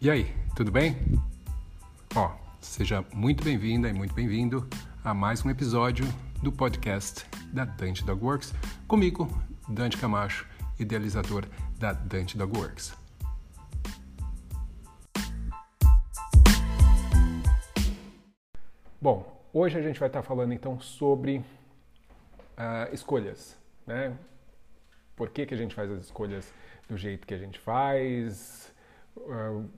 E aí, tudo bem? Ó, seja muito bem-vinda e muito bem-vindo a mais um episódio do podcast da Dante Dog Works, comigo, Dante Camacho, idealizador da Dante Dog Works. Bom, hoje a gente vai estar falando então sobre uh, escolhas, né? Por que, que a gente faz as escolhas do jeito que a gente faz? Uh,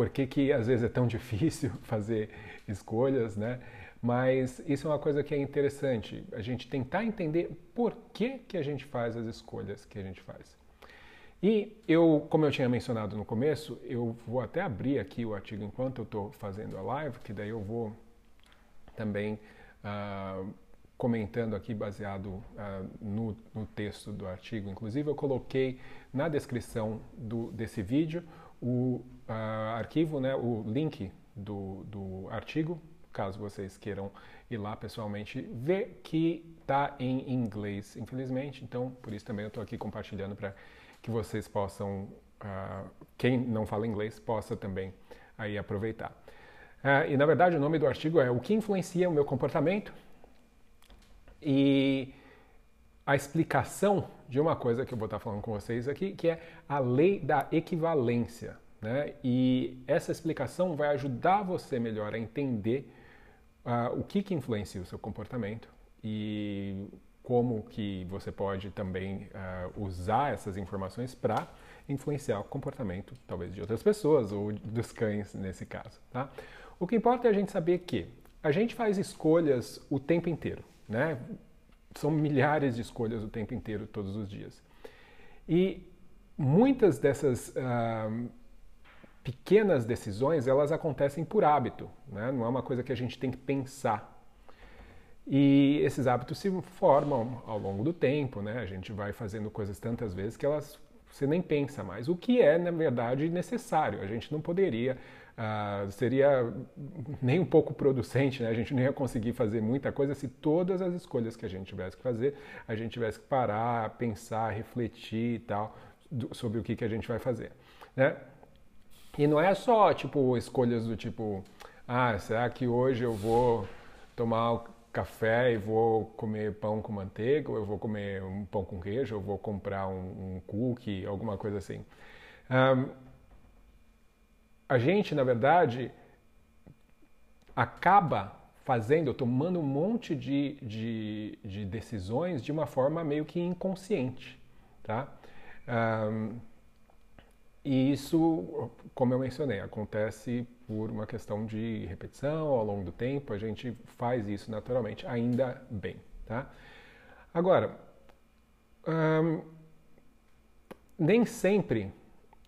por que, que às vezes é tão difícil fazer escolhas, né? Mas isso é uma coisa que é interessante, a gente tentar entender por que, que a gente faz as escolhas que a gente faz. E eu, como eu tinha mencionado no começo, eu vou até abrir aqui o artigo enquanto eu estou fazendo a live, que daí eu vou também uh, comentando aqui baseado uh, no, no, texto do artigo. Inclusive, eu coloquei na descrição do, desse vídeo o uh, arquivo, né, o link do, do artigo, caso vocês queiram ir lá pessoalmente ver que está em inglês, infelizmente. Então, por isso também eu estou aqui compartilhando para que vocês possam, uh, quem não fala inglês, possa também aí aproveitar. Uh, e na verdade o nome do artigo é O que influencia o meu comportamento e a explicação de uma coisa que eu vou estar falando com vocês aqui, que é a lei da equivalência. Né? E essa explicação vai ajudar você melhor a entender uh, o que, que influencia o seu comportamento e como que você pode também uh, usar essas informações para influenciar o comportamento, talvez, de outras pessoas ou dos cães nesse caso. Tá? O que importa é a gente saber que a gente faz escolhas o tempo inteiro. Né? São milhares de escolhas o tempo inteiro, todos os dias. E muitas dessas uh, pequenas decisões, elas acontecem por hábito, né? não é uma coisa que a gente tem que pensar. E esses hábitos se formam ao longo do tempo, né? a gente vai fazendo coisas tantas vezes que elas você nem pensa mais, o que é, na verdade, necessário. A gente não poderia, uh, seria nem um pouco producente, né? a gente não ia conseguir fazer muita coisa se todas as escolhas que a gente tivesse que fazer, a gente tivesse que parar, pensar, refletir e tal, do, sobre o que, que a gente vai fazer. Né? E não é só, tipo, escolhas do tipo, ah, será que hoje eu vou tomar café e vou comer pão com manteiga, ou eu vou comer um pão com queijo, ou vou comprar um, um cookie, alguma coisa assim. Um, a gente, na verdade, acaba fazendo, tomando um monte de, de, de decisões de uma forma meio que inconsciente, tá? Um, e isso, como eu mencionei, acontece por uma questão de repetição ao longo do tempo, a gente faz isso naturalmente, ainda bem. Tá? Agora, hum, nem sempre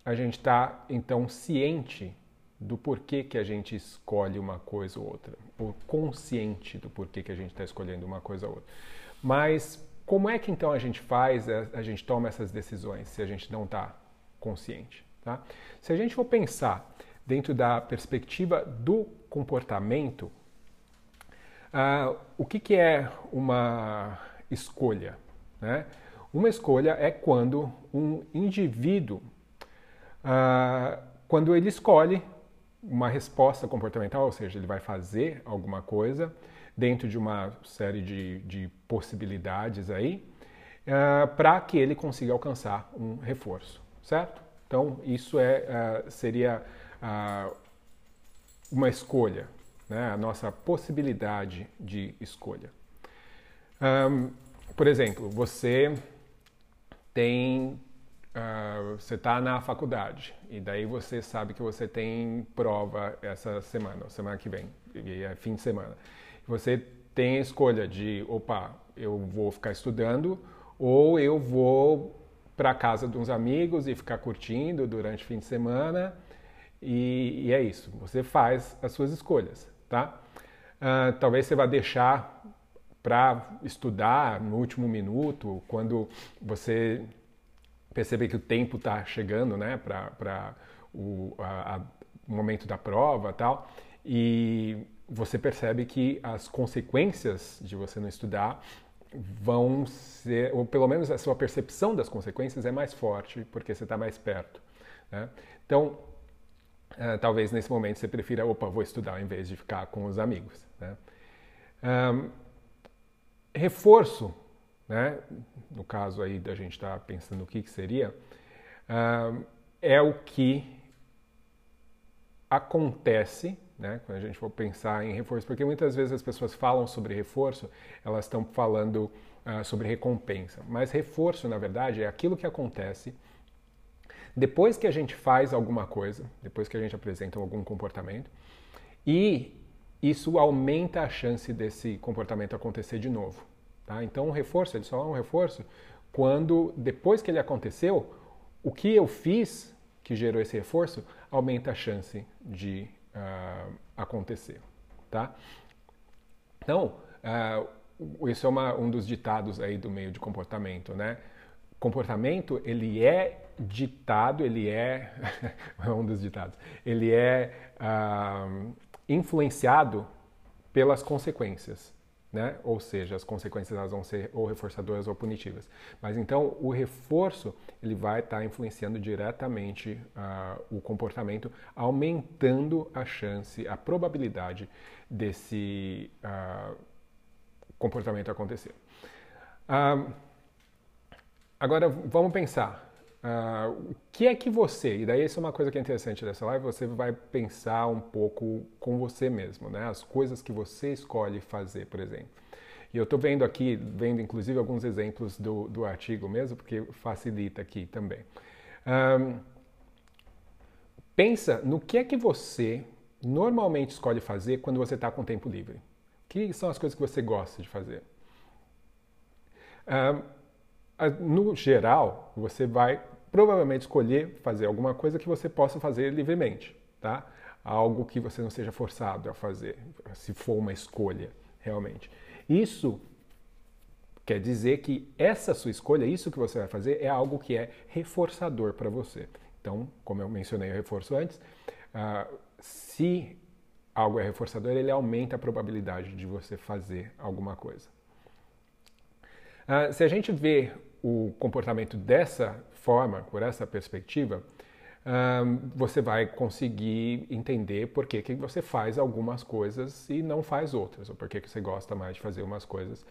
a gente está então ciente do porquê que a gente escolhe uma coisa ou outra, ou consciente do porquê que a gente está escolhendo uma coisa ou outra. Mas como é que então a gente faz, a gente toma essas decisões se a gente não está consciente. Tá? Se a gente for pensar dentro da perspectiva do comportamento, uh, o que, que, é uma escolha? Né? Uma escolha é quando um indivíduo, uh, quando ele escolhe uma resposta comportamental, ou seja, ele vai fazer alguma coisa dentro de uma série de, de possibilidades aí, uh, para que ele consiga alcançar um reforço certo? Então, isso é, uh, seria uh, uma escolha, né? a nossa possibilidade de escolha. Um, por exemplo, você tem. Uh, você está na faculdade e daí você sabe que você tem prova essa semana, semana que vem, e é fim de semana. Você tem a escolha de, opa, eu vou ficar estudando ou eu vou para casa de uns amigos e ficar curtindo durante o fim de semana. E, e é isso. Você faz as suas escolhas, tá? Uh, talvez você vá deixar para estudar no último minuto, quando você perceber que o tempo está chegando, né, para o a, a, momento da prova, tal. E você percebe que as consequências de você não estudar vão ser, ou pelo menos a sua percepção das consequências é mais forte porque você está mais perto. Né? Então, uh, talvez nesse momento você prefira, opa, vou estudar em vez de ficar com os amigos. Né? Um, reforço, né? no caso aí da gente estar tá pensando o que, que seria, um, é o que acontece né, quando a gente for pensar em reforço, porque muitas vezes as pessoas falam sobre reforço, elas estão falando uh, sobre recompensa, mas reforço, na verdade, é aquilo que acontece depois que a gente faz alguma coisa, depois que a gente apresenta algum comportamento, e isso aumenta a chance desse comportamento acontecer de novo. Tá? Então, um reforço, ele só é um reforço quando, depois que ele aconteceu, o que eu fiz que gerou esse reforço aumenta a chance de uh, acontecer. Tá? Então, uh, isso é uma, um dos ditados aí do meio de comportamento, né? Comportamento, ele é ditado, ele é, é um dos ditados, ele é uh, influenciado pelas consequências. Né? Ou seja, as consequências elas vão ser ou reforçadoras ou punitivas. Mas então o reforço ele vai estar tá influenciando diretamente uh, o comportamento, aumentando a chance, a probabilidade desse uh, comportamento acontecer. Uh, agora vamos pensar. Uh, o que é que você, e daí isso é uma coisa que é interessante dessa live, você vai pensar um pouco com você mesmo, né? As coisas que você escolhe fazer, por exemplo. E eu estou vendo aqui, vendo inclusive alguns exemplos do, do artigo mesmo, porque facilita aqui também. Um, pensa no que é que você normalmente escolhe fazer quando você está com tempo livre. Que são as coisas que você gosta de fazer? Um, no geral, você vai provavelmente escolher fazer alguma coisa que você possa fazer livremente, tá? Algo que você não seja forçado a fazer, se for uma escolha, realmente. Isso quer dizer que essa sua escolha, isso que você vai fazer, é algo que é reforçador para você. Então, como eu mencionei o reforço antes, uh, se algo é reforçador, ele aumenta a probabilidade de você fazer alguma coisa. Uh, se a gente vê o comportamento dessa forma, por essa perspectiva, você vai conseguir entender por que, que você faz algumas coisas e não faz outras, ou por que, que você gosta mais de fazer umas coisas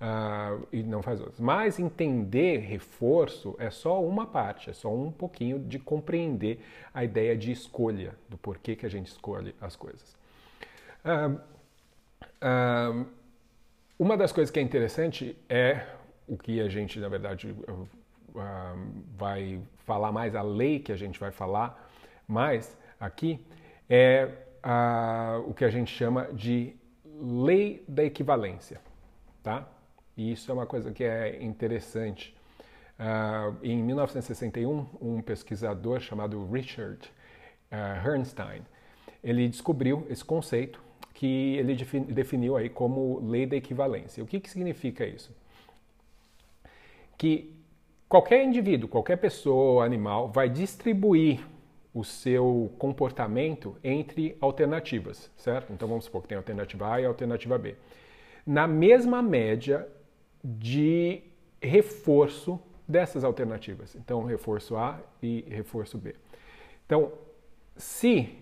uh, e não faz outras. Mas entender reforço é só uma parte, é só um pouquinho de compreender a ideia de escolha, do porquê que a gente escolhe as coisas. Um, um, uma das coisas que é interessante é o que a gente, na verdade, uh, vai falar mais, a lei que a gente vai falar mais aqui, é uh, o que a gente chama de lei da equivalência, tá? E isso é uma coisa que é interessante. Uh, em 1961, um pesquisador chamado Richard uh, ele descobriu esse conceito que ele definiu aí como lei da equivalência. O que, que significa isso? que qualquer indivíduo, qualquer pessoa animal vai distribuir o seu comportamento entre alternativas, certo? Então vamos supor que tem alternativa A e alternativa B. Na mesma média de reforço dessas alternativas. Então, reforço A e reforço B. Então, se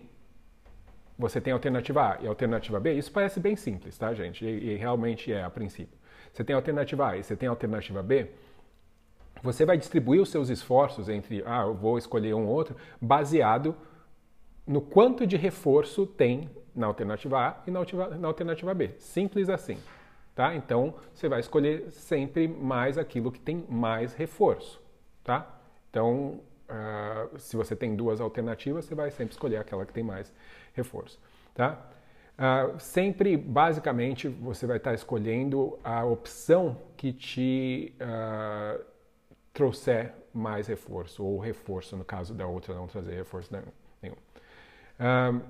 você tem alternativa A e alternativa B, isso parece bem simples, tá, gente? E, e realmente é a princípio. Você tem alternativa A e você tem alternativa B, você vai distribuir os seus esforços entre, ah, eu vou escolher um ou outro, baseado no quanto de reforço tem na alternativa A e na alternativa, na alternativa B. Simples assim. Tá? Então, você vai escolher sempre mais aquilo que tem mais reforço. Tá? Então, uh, se você tem duas alternativas, você vai sempre escolher aquela que tem mais reforço. Tá? Uh, sempre, basicamente, você vai estar escolhendo a opção que te uh, trouxer mais reforço, ou reforço, no caso da outra não trazer reforço nenhum. Um,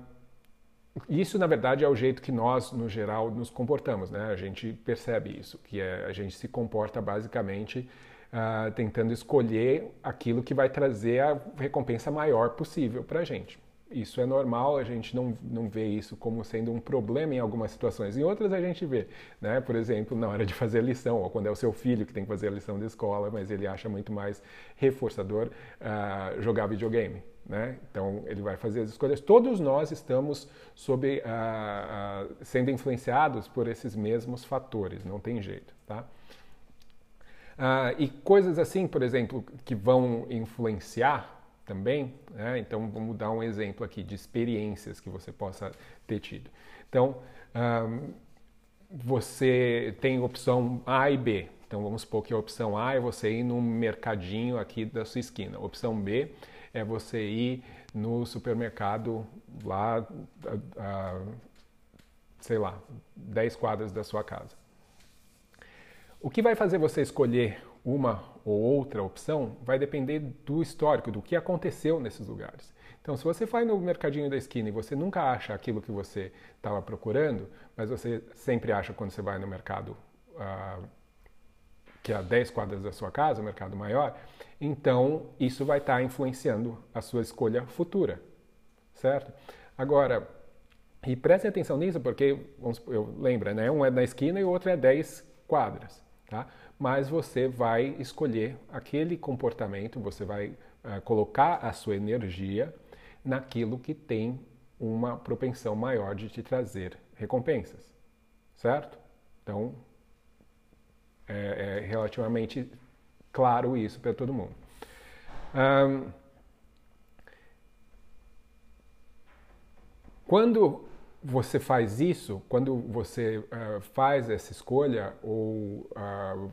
isso, na verdade, é o jeito que nós, no geral, nos comportamos, né? A gente percebe isso, que é, a gente se comporta basicamente uh, tentando escolher aquilo que vai trazer a recompensa maior possível para a gente. Isso é normal, a gente não, não vê isso como sendo um problema em algumas situações. Em outras a gente vê, né? por exemplo, na hora de fazer a lição, ou quando é o seu filho que tem que fazer a lição da escola, mas ele acha muito mais reforçador uh, jogar videogame. Né? Então ele vai fazer as escolhas. Todos nós estamos sob, uh, uh, sendo influenciados por esses mesmos fatores, não tem jeito. Tá? E coisas assim, por exemplo, que vão influenciar também. Né? Então vamos dar um exemplo aqui de experiências que você possa ter tido. Então você tem opção A e B. Então vamos supor que a opção A é você ir no mercadinho aqui da sua esquina. A opção B é você ir no supermercado lá, a, a, sei lá, 10 quadras da sua casa. O que vai fazer você escolher uma ou outra opção vai depender do histórico, do que aconteceu nesses lugares. Então, se você vai no mercadinho da esquina e você nunca acha aquilo que você estava procurando, mas você sempre acha quando você vai no mercado uh, que é a 10 quadras da sua casa, o mercado maior, então isso vai estar tá influenciando a sua escolha futura, certo? Agora, e prestem atenção nisso porque, vamos, eu lembra, né? Um é na esquina e o outro é 10 quadras, tá? Mas você vai escolher aquele comportamento, você vai uh, colocar a sua energia naquilo que tem uma propensão maior de te trazer recompensas, certo? Então, é, é relativamente claro isso para todo mundo. Um, quando você faz isso, quando você uh, faz essa escolha, ou uh,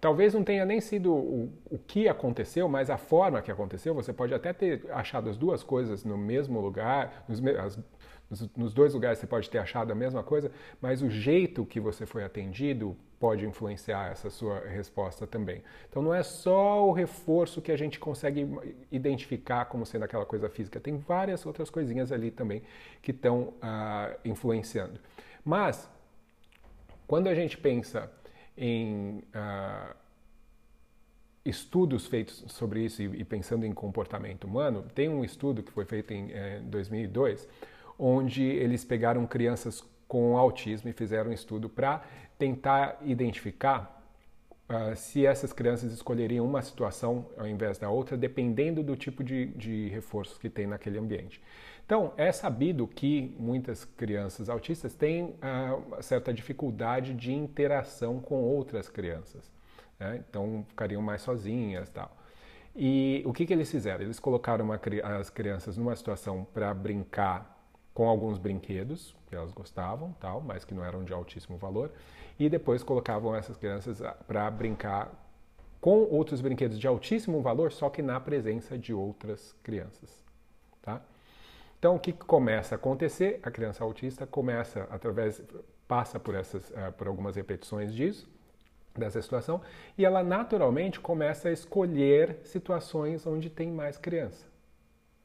talvez não tenha nem sido o, o, que aconteceu, mas a forma que aconteceu, você pode até ter achado as duas coisas no mesmo lugar, nos, as, nos dois lugares você pode ter achado a mesma coisa, mas o jeito que você foi atendido pode influenciar essa sua resposta também. Então não é só o reforço que a gente consegue identificar como sendo aquela coisa física, tem várias outras coisinhas ali também que estão uh, influenciando. Mas quando a gente pensa em uh, estudos feitos sobre isso e, e, pensando em comportamento humano, tem um estudo que foi feito em eh, 2002 onde eles pegaram crianças com autismo e fizeram um estudo para tentar identificar uh, se essas crianças escolheriam uma situação ao invés da outra, dependendo do tipo de, de reforços que tem naquele ambiente. Então, é sabido que muitas crianças autistas têm uh, certa dificuldade de interação com outras crianças. Né? Então, ficariam mais sozinhas tal. E o que, que eles fizeram? Eles colocaram uma, as crianças numa situação para brincar com alguns brinquedos que elas gostavam, tal, mas que não eram de altíssimo valor, e depois colocavam essas crianças ah, para brincar com outros brinquedos de altíssimo valor, só que na presença de outras crianças, tá? Então, o que começa a acontecer? A criança autista começa através passa por essas uh, por algumas repetições disso dessa situação e ela naturalmente começa a escolher situações onde tem mais criança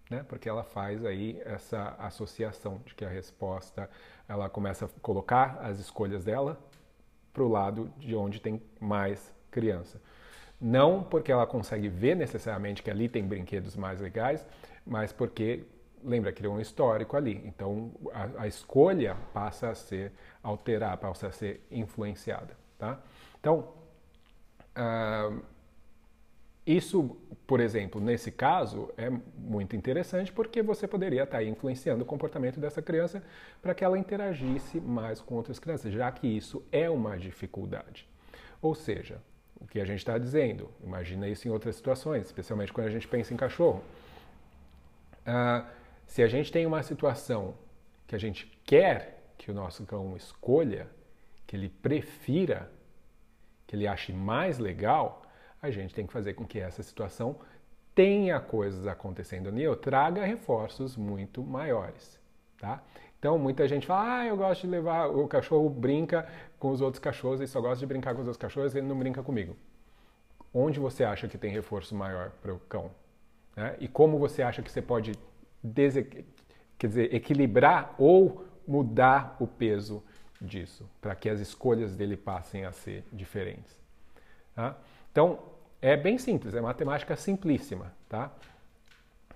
né? Porque ela faz aí essa associação de que a resposta, ela começa a colocar as escolhas dela para o lado de onde tem mais criança. Não porque ela consegue ver necessariamente que ali tem brinquedos mais legais, mas porque lembra criou um histórico ali. Então a, a escolha passa a ser alterada, passa a ser influenciada, tá? Então uh, isso, por exemplo, nesse caso, é muito interessante porque você poderia estar influenciando o comportamento dessa criança para que ela interagisse mais com outras crianças, já que isso é uma dificuldade. Ou seja, o que a gente está dizendo, imagina isso em outras situações, especialmente quando a gente pensa em cachorro. Uh, se a gente tem uma situação que a gente quer que o nosso cão escolha, que ele prefira, que ele ache mais legal, a gente tem que fazer com que essa situação tenha coisas acontecendo ou traga reforços muito maiores, tá? Então, muita gente fala, ah, eu gosto de levar, o cachorro brinca com os outros cachorros, e só gosta de brincar com os outros cachorros, ele não brinca comigo. Onde você acha que tem reforço maior para o cão? Né? E como você acha que você pode quer dizer, equilibrar ou mudar o peso disso, para que as escolhas dele passem a ser diferentes? Tá? Então, é bem simples, é matemática simplíssima, tá?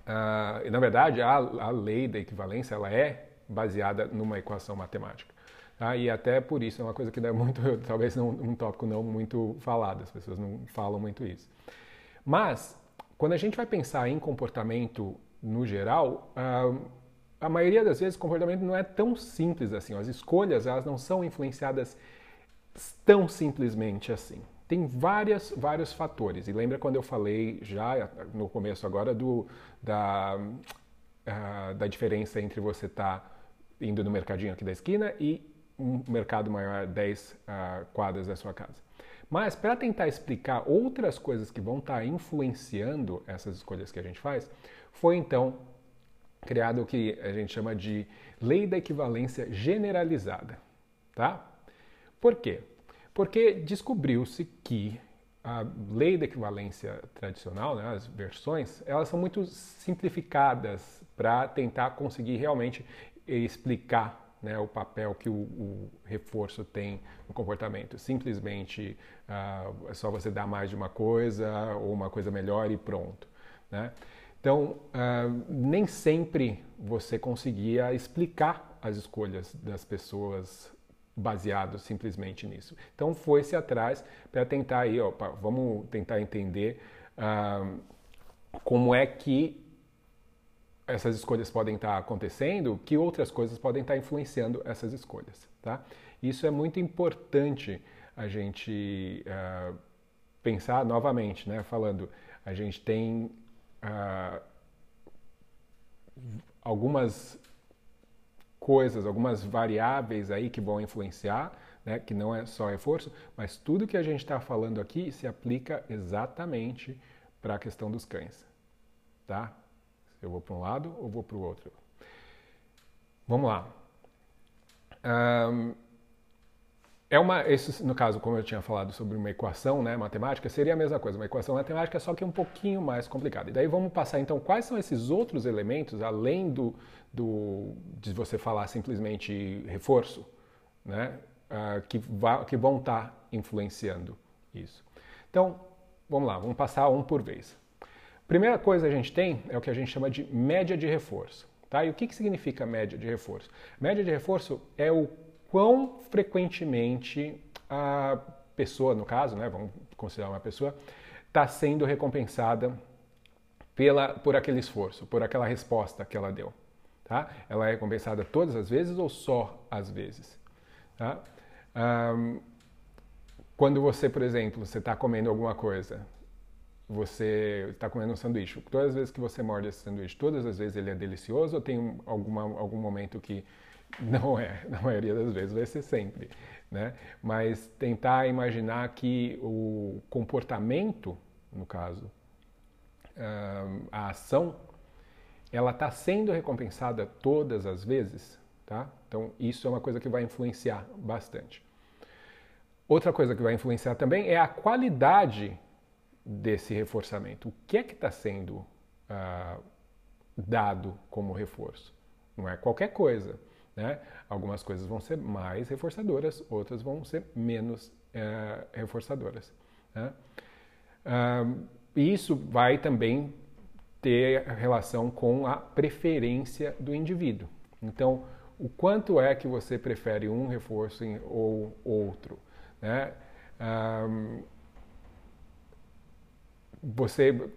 Uh, na verdade, a, a, lei da equivalência ela é baseada numa equação matemática. Tá? E até por isso é uma coisa que é muito, talvez não, um tópico não muito falado, as pessoas não falam muito isso. Mas, quando a gente vai pensar em comportamento no geral, uh, a maioria das vezes o comportamento não é tão simples assim. As escolhas elas não são influenciadas tão simplesmente assim. Tem várias, vários fatores. E lembra quando eu falei já no começo agora do, da, uh, da diferença entre você estar tá indo no mercadinho aqui da esquina e um mercado maior 10 uh, ah, quadras da sua casa. Mas para tentar explicar outras coisas que vão estar tá influenciando essas escolhas que a gente faz, foi então criado o que a gente chama de lei da equivalência generalizada, tá? Por quê? Porque descobriu-se que a lei da equivalência tradicional, né, as versões, elas são muito simplificadas para tentar conseguir realmente explicar né, o papel que o, o, reforço tem no comportamento. Simplesmente uh, é só você dar mais de uma coisa ou uma coisa melhor e pronto. Né? Então, uh, nem sempre você conseguia explicar as escolhas das pessoas baseado simplesmente nisso. Então, foi-se atrás para tentar aí, opa, vamos tentar entender uh, como é que essas escolhas podem estar acontecendo, que outras coisas podem estar influenciando essas escolhas, tá? Isso é muito importante a gente uh, pensar novamente, né? Falando, a gente tem ah, algumas coisas, algumas variáveis aí que vão influenciar, né, que não é só reforço, mas tudo que a gente está falando aqui se aplica exatamente para a questão dos cães, tá? Eu vou para um lado ou vou para o outro? Vamos lá. Um, é uma, esse, no caso, como eu tinha falado sobre uma equação né, matemática, seria a mesma coisa, uma equação matemática, só que um pouquinho mais complicada. E daí vamos passar então quais são esses outros elementos, além do, do de você falar simplesmente reforço, né, uh, que, que vão estar tá influenciando isso. Então, vamos lá, vamos passar um por vez. Primeira coisa que a gente tem é o que a gente chama de média de reforço. Tá? E o que, que significa média de reforço? Média de reforço é o quão frequentemente a pessoa, no caso, né, vamos considerar uma pessoa, está sendo recompensada pela, por aquele esforço, por aquela resposta que ela deu. Tá? Ela é recompensada todas as vezes ou só às vezes? Tá? Um, quando você, por exemplo, você está comendo alguma coisa, você está comendo um sanduíche, todas as vezes que você morde esse sanduíche, todas as vezes ele é delicioso ou tem alguma, algum momento que não é, na maioria das vezes vai ser sempre, né? Mas tentar imaginar que o comportamento, no caso, a ação, ela está sendo recompensada todas as vezes, tá? Então isso é uma coisa que vai influenciar bastante. Outra coisa que vai influenciar também é a qualidade desse reforçamento. O que é que está sendo uh, dado como reforço? Não é qualquer coisa. Né? Algumas coisas vão ser mais reforçadoras, outras vão ser menos é, reforçadoras. Né? e isso vai também ter relação com a preferência do indivíduo. Então, o quanto é que você prefere um reforço ou outro? Né? Você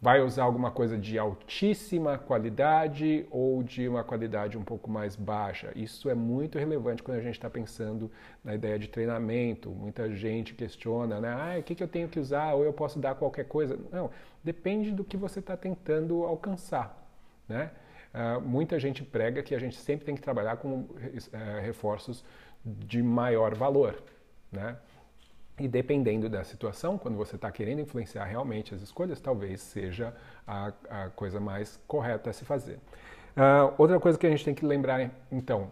vai usar alguma coisa de altíssima qualidade ou de uma qualidade um pouco mais baixa. Isso é muito relevante quando a gente está pensando na ideia de treinamento. Muita gente questiona, né? Ah, o que, que eu tenho que usar? Ou eu posso dar qualquer coisa? Não, depende do que você está tentando alcançar, né? Uh, muita gente prega que a gente sempre tem que trabalhar com uh, reforços de maior valor, né? E dependendo da situação, quando você está querendo influenciar realmente as escolhas, talvez seja a, a coisa mais correta a se fazer. Uh, outra coisa que a gente tem que lembrar, então,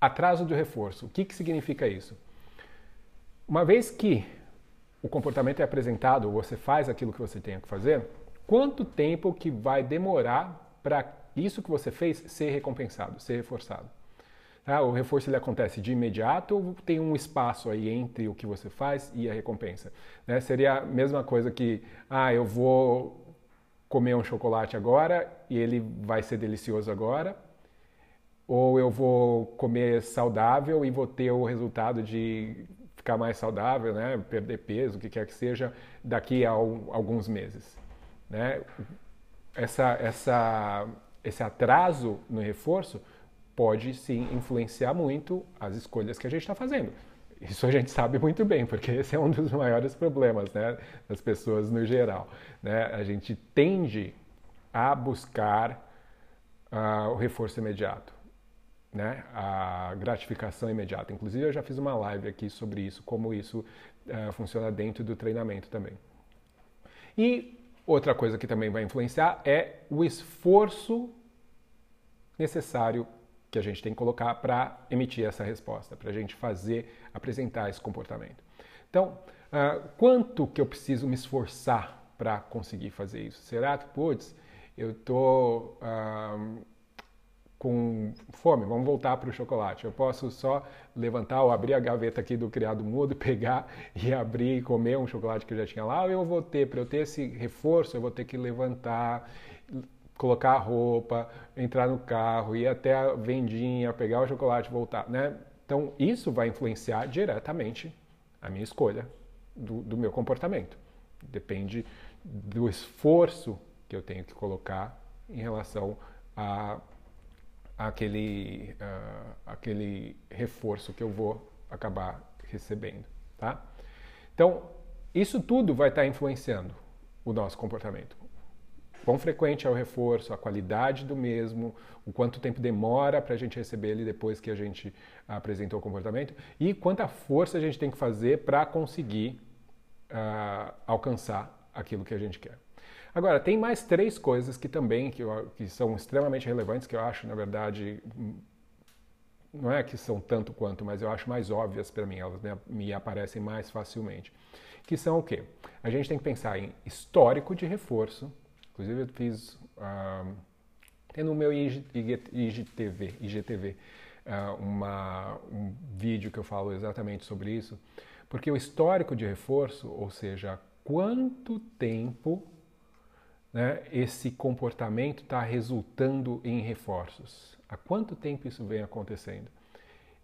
atraso do reforço. O que, que significa isso? Uma vez que o comportamento é apresentado, você faz aquilo que você tem que fazer, quanto tempo que vai demorar para isso que você fez ser recompensado, ser reforçado? Ah, o reforço ele acontece de imediato ou tem um espaço aí entre o que você faz e a recompensa? Né? Seria a mesma coisa que, ah, eu vou comer um chocolate agora e ele vai ser delicioso agora, ou eu vou comer saudável e vou ter o resultado de ficar mais saudável, né? perder peso, o que quer que seja, daqui a alguns meses. Né? Essa, essa, esse atraso no reforço pode sim influenciar muito as escolhas que a gente está fazendo. Isso a gente sabe muito bem, porque esse é um dos maiores problemas né, das pessoas no geral. Né? A gente tende a buscar uh, o reforço imediato, né? a gratificação imediata. Inclusive, eu já fiz uma live aqui sobre isso, como isso uh, funciona dentro do treinamento também. E outra coisa que também vai influenciar é o esforço necessário que a gente tem que colocar para emitir essa resposta, para a gente fazer, apresentar esse comportamento. Então, uh, quanto que eu preciso me esforçar para conseguir fazer isso? Será que, putz, eu estou uh, com fome, vamos voltar para o chocolate. Eu posso só levantar ou abrir a gaveta aqui do criado mudo, pegar e abrir e comer um chocolate que eu já tinha lá, ou eu vou ter, para eu ter esse reforço, eu vou ter que levantar, colocar a roupa, entrar no carro, ir até a vendinha, pegar o chocolate voltar, né? Então, isso vai influenciar diretamente a minha escolha do, do meu comportamento. Depende do esforço que eu tenho que colocar em relação a, a aquele, uh, aquele reforço que eu vou acabar recebendo, tá? Então, isso tudo vai estar influenciando o nosso comportamento quão frequente é o reforço, a qualidade do mesmo, o quanto tempo demora para a gente receber ele depois que a gente apresentou o comportamento e quanta força a gente tem que fazer para conseguir uh, alcançar aquilo que a gente quer. Agora, tem mais três coisas que também que, eu, que são extremamente relevantes, que eu acho, na verdade, não é que são tanto quanto, mas eu acho mais óbvias para mim, elas me, me aparecem mais facilmente. Que são o quê? A gente tem que pensar em histórico de reforço, Inclusive eu fiz uh, tem no meu IGTV, IGTV uh, uma, um vídeo que eu falo exatamente sobre isso, porque o histórico de reforço, ou seja, quanto tempo né, esse comportamento está resultando em reforços, há quanto tempo isso vem acontecendo.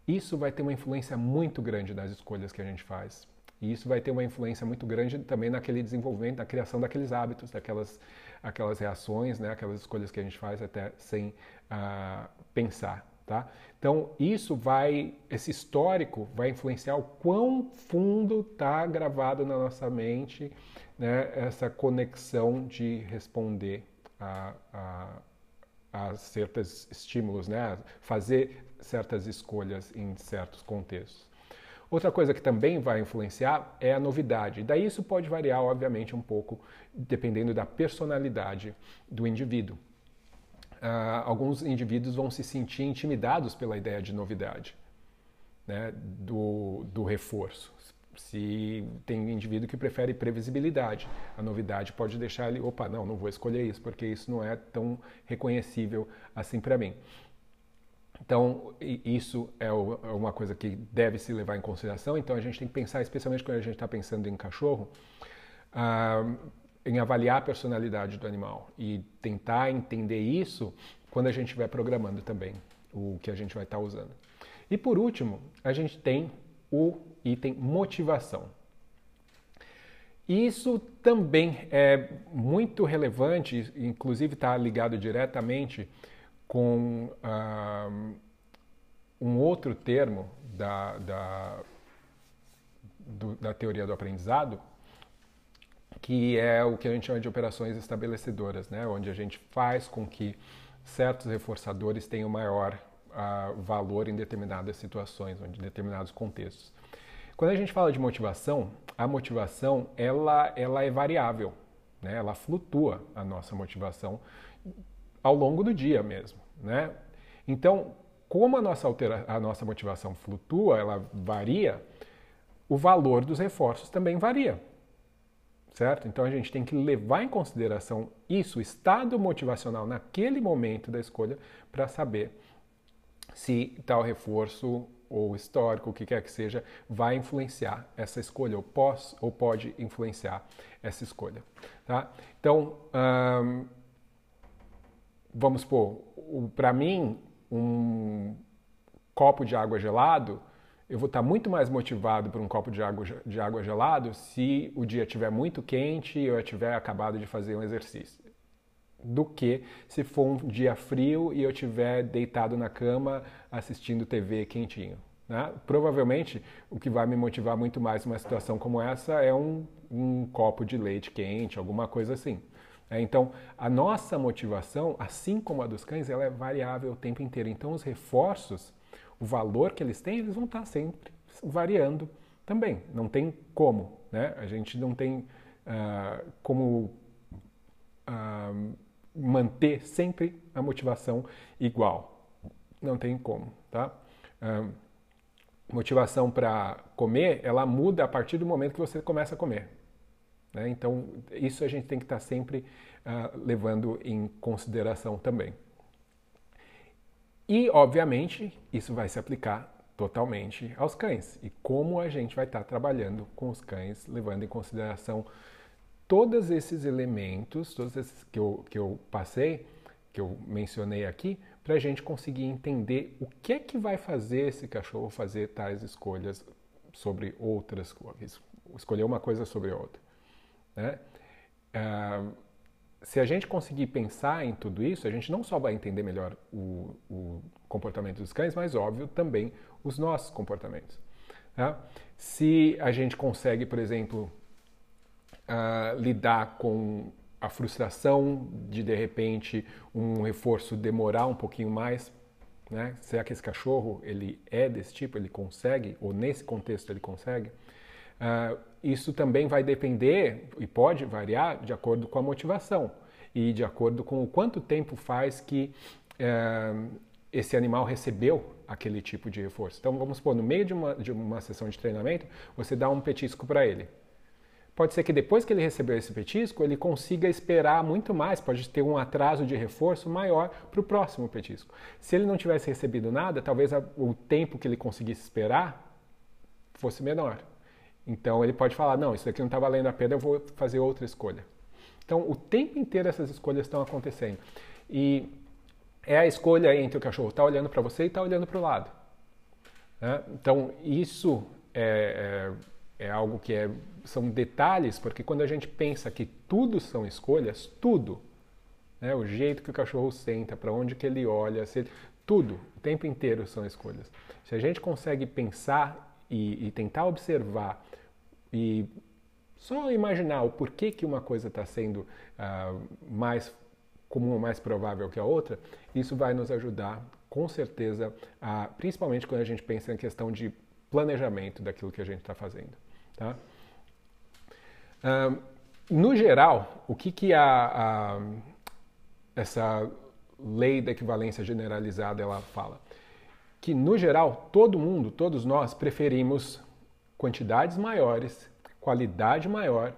Isso vai ter uma influência muito grande nas escolhas que a gente faz. E isso vai ter uma influência muito grande também naquele desenvolvimento, na criação daqueles hábitos, daquelas aquelas reações, né, aquelas escolhas que a gente faz até sem uh, pensar. Tá? Então, isso vai, esse histórico vai influenciar o quão fundo está gravado na nossa mente né, essa conexão de responder a, a, a certos estímulos, né, fazer certas escolhas em certos contextos. Outra coisa que também vai influenciar é a novidade. Daí isso pode variar, obviamente, um pouco dependendo da personalidade do indivíduo. Uh, alguns indivíduos vão se sentir intimidados pela ideia de novidade, né, do, do reforço. Se tem indivíduo que prefere previsibilidade, a novidade pode deixar ele, opa, não, não vou escolher isso porque isso não é tão reconhecível assim para mim. Então, isso é, é uma coisa que deve se levar em consideração. Então, a gente tem que pensar, especialmente quando a gente está pensando em cachorro, uh, em avaliar a personalidade do animal e tentar entender isso quando a gente estiver programando também o que a gente vai estar tá usando. E por último, a gente tem o item motivação. Isso também é muito relevante, inclusive está ligado diretamente com uh, um outro termo da, da, do, da teoria do aprendizado, que é o que a gente chama de operações estabelecedoras, né? onde a gente faz com que certos reforçadores tenham maior uh, valor em determinadas situações, em determinados contextos. Quando a gente fala de motivação, a motivação ela, ela é variável, né? ela flutua a nossa motivação ao longo do dia mesmo. Né? Então, como a nossa, altera a nossa motivação flutua, ela varia, o valor dos reforços também varia. Certo? Então a gente tem que levar em consideração isso, o estado motivacional naquele momento da escolha, para saber se tal reforço ou histórico, o que quer que seja, vai influenciar essa escolha, ou, pós, ou pode influenciar essa escolha. Tá? Então, hum, vamos supor, para mim, um copo de água gelado, eu vou estar muito mais motivado por um copo de água, de água gelado se o dia estiver muito quente e eu tiver acabado de fazer um exercício. Do que se for um dia frio e eu estiver deitado na cama assistindo TV quentinho. Né? Provavelmente o que vai me motivar muito mais numa situação como essa é um, um copo de leite quente, alguma coisa assim. É, então, a nossa motivação, assim como a dos cães, ela é variável o tempo inteiro. Então, os reforços o valor que eles têm, eles vão estar sempre variando também. Não tem como, né? A gente não tem uh, como uh, manter sempre a motivação igual. Não tem como, tá? Uh, motivação para comer, ela muda a partir do momento que você começa a comer. Né? Então, isso a gente tem que estar sempre levando em consideração também. E, obviamente, isso vai se aplicar totalmente aos cães. E como a gente vai estar trabalhando com os cães, levando em consideração todos esses elementos, todos esses que eu, que eu passei, que eu mencionei aqui, para a gente conseguir entender o que é que vai fazer esse cachorro fazer tais escolhas sobre outras coisas, escolher uma coisa sobre outra. Né? Uh, se a gente conseguir pensar em tudo isso, a gente não só vai entender melhor o, o comportamento dos cães, mas, óbvio, também os nossos comportamentos. Tá? Se a gente consegue, por exemplo, uh, lidar com a frustração de, de repente, um reforço demorar um pouquinho mais, né? será que esse cachorro ele é desse tipo, ele consegue, ou nesse contexto ele consegue? Uh, isso também vai depender e pode variar de acordo com a motivação e de acordo com o quanto tempo faz que uh, esse animal recebeu aquele tipo de reforço. Então, vamos supor, no meio de uma, de uma sessão de treinamento, você dá um petisco para ele. Pode ser que depois que ele recebeu esse petisco, ele consiga esperar muito mais, pode ter um atraso de reforço maior para o próximo petisco. Se ele não tivesse recebido nada, talvez o tempo que ele conseguisse esperar fosse menor. Então ele pode falar: não, isso daqui não está valendo a pena, eu vou fazer outra escolha. Então o tempo inteiro essas escolhas estão acontecendo. E é a escolha entre o cachorro estar tá olhando para você e estar tá olhando para o lado. Né? Então isso é, é, é, algo que é, são detalhes, porque quando a gente pensa que tudo são escolhas, tudo, né? o jeito que o cachorro senta, para onde que ele olha, ele, tudo, o tempo inteiro são escolhas. Se a gente consegue pensar e, e tentar observar e só imaginar o porquê que uma coisa está sendo uh, mais comum ou mais provável que a outra, isso vai nos ajudar, com certeza, principalmente quando a gente pensa em questão de planejamento daquilo que a gente está fazendo. Tá? Uh, no geral, o que, que a, a, essa lei da equivalência generalizada ela fala? Que, no geral, todo mundo, todos nós, preferimos quantidades maiores qualidade maior,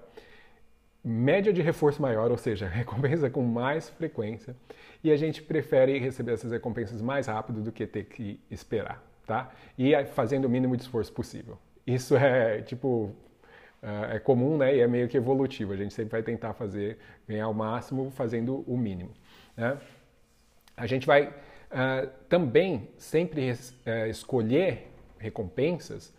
média de reforço maior, ou seja, recompensa com mais frequência, e a gente prefere receber essas recompensas mais rápido do que ter que esperar, tá? E fazendo o mínimo de esforço possível. Isso é tipo é comum, né? E é meio que evolutivo. A gente sempre vai tentar fazer ganhar o máximo fazendo o mínimo. Né? A gente vai uh, também sempre uh, escolher recompensas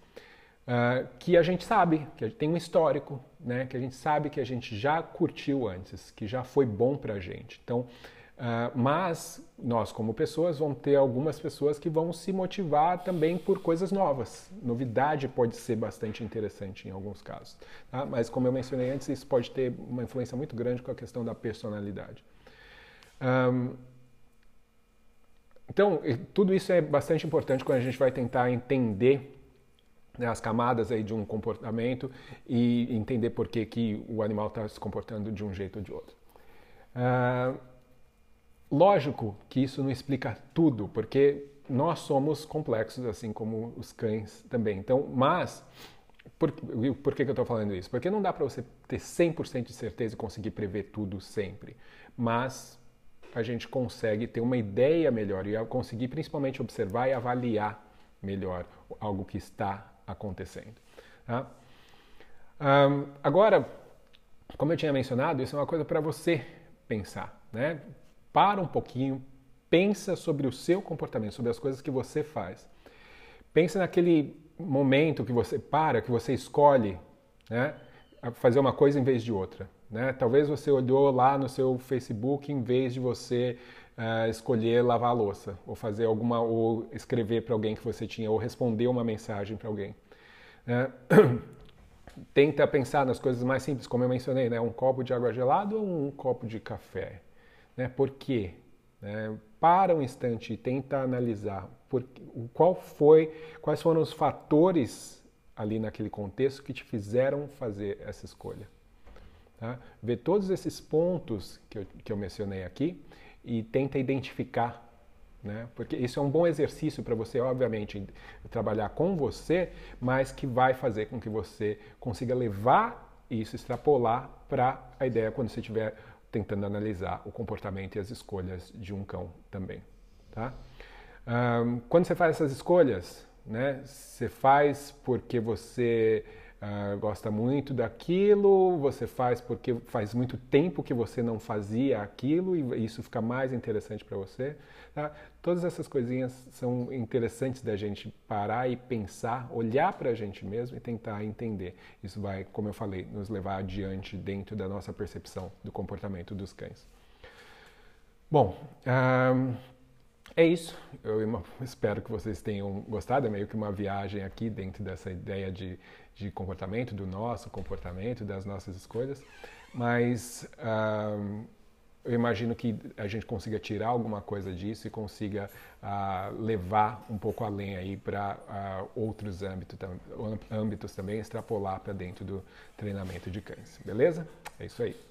uh, que a gente sabe, que tem um histórico, né? que a gente sabe que a gente já curtiu antes, que já foi bom para a gente. Então, Uh, mas nós, como pessoas, vamos ter algumas pessoas que vão se motivar também por coisas novas. Novidade pode ser bastante interessante em alguns casos. Tá? Mas, como eu mencionei antes, isso pode ter uma influência muito grande com a questão da personalidade. Um, então, tudo isso é bastante importante quando a gente vai tentar entender né, as camadas aí de um comportamento e entender por que, que o animal está se comportando de um jeito ou de outro. Uh, lógico que isso não explica tudo, porque nós somos complexos, assim como os cães também. Então, mas por, por que, que eu estou falando isso? Porque não dá para você ter 100% de certeza e conseguir prever tudo sempre. Mas a gente consegue ter uma ideia melhor e conseguir principalmente observar e avaliar melhor algo que está acontecendo. Tá? Um, agora, como eu tinha mencionado, isso é uma coisa para você pensar. Né? Para um pouquinho, pensa sobre o seu comportamento, sobre as coisas que você faz. Pensa naquele, momento que você para, que você escolhe, né, fazer uma coisa em vez de outra. Né? Talvez você olhou lá no seu Facebook em vez de você uh, escolher lavar a louça, ou fazer alguma, ou escrever para alguém que você tinha, ou responder uma mensagem para alguém. Né? Tenta pensar nas coisas mais simples, como eu mencionei, né? um copo de água gelada ou um copo de café. Né? Por quê? Né? Para um instante e tenta analisar por, qual foi, quais foram os fatores ali naquele contexto que te fizeram fazer essa escolha. Tá? Vê todos esses pontos que eu, que eu mencionei aqui e tenta identificar né? Porque isso é um bom exercício para você, obviamente, trabalhar com você, mas que vai fazer com que você consiga levar isso, extrapolar para a ideia quando você estiver tentando analisar o comportamento e as escolhas de um cão também. Tá? Um, quando você faz essas escolhas, né, você faz porque você uh, gosta muito daquilo, você faz porque faz muito tempo que você não fazia aquilo e isso fica mais interessante para você. Tá? Todas essas coisinhas são interessantes da gente parar e pensar, olhar para a gente mesmo e tentar entender. Isso vai, como eu falei, nos levar adiante dentro da nossa percepção do comportamento dos cães. Bom, um, é isso. Eu espero que vocês tenham gostado. É meio que uma viagem aqui dentro dessa ideia de, de comportamento, do nosso comportamento, das nossas escolhas. Mas um, eu imagino que a gente consiga tirar alguma coisa disso e consiga uh, levar um pouco além aí para uh, outros âmbitos, âmbitos também, extrapolar para dentro do treinamento de cães. Beleza? É isso aí.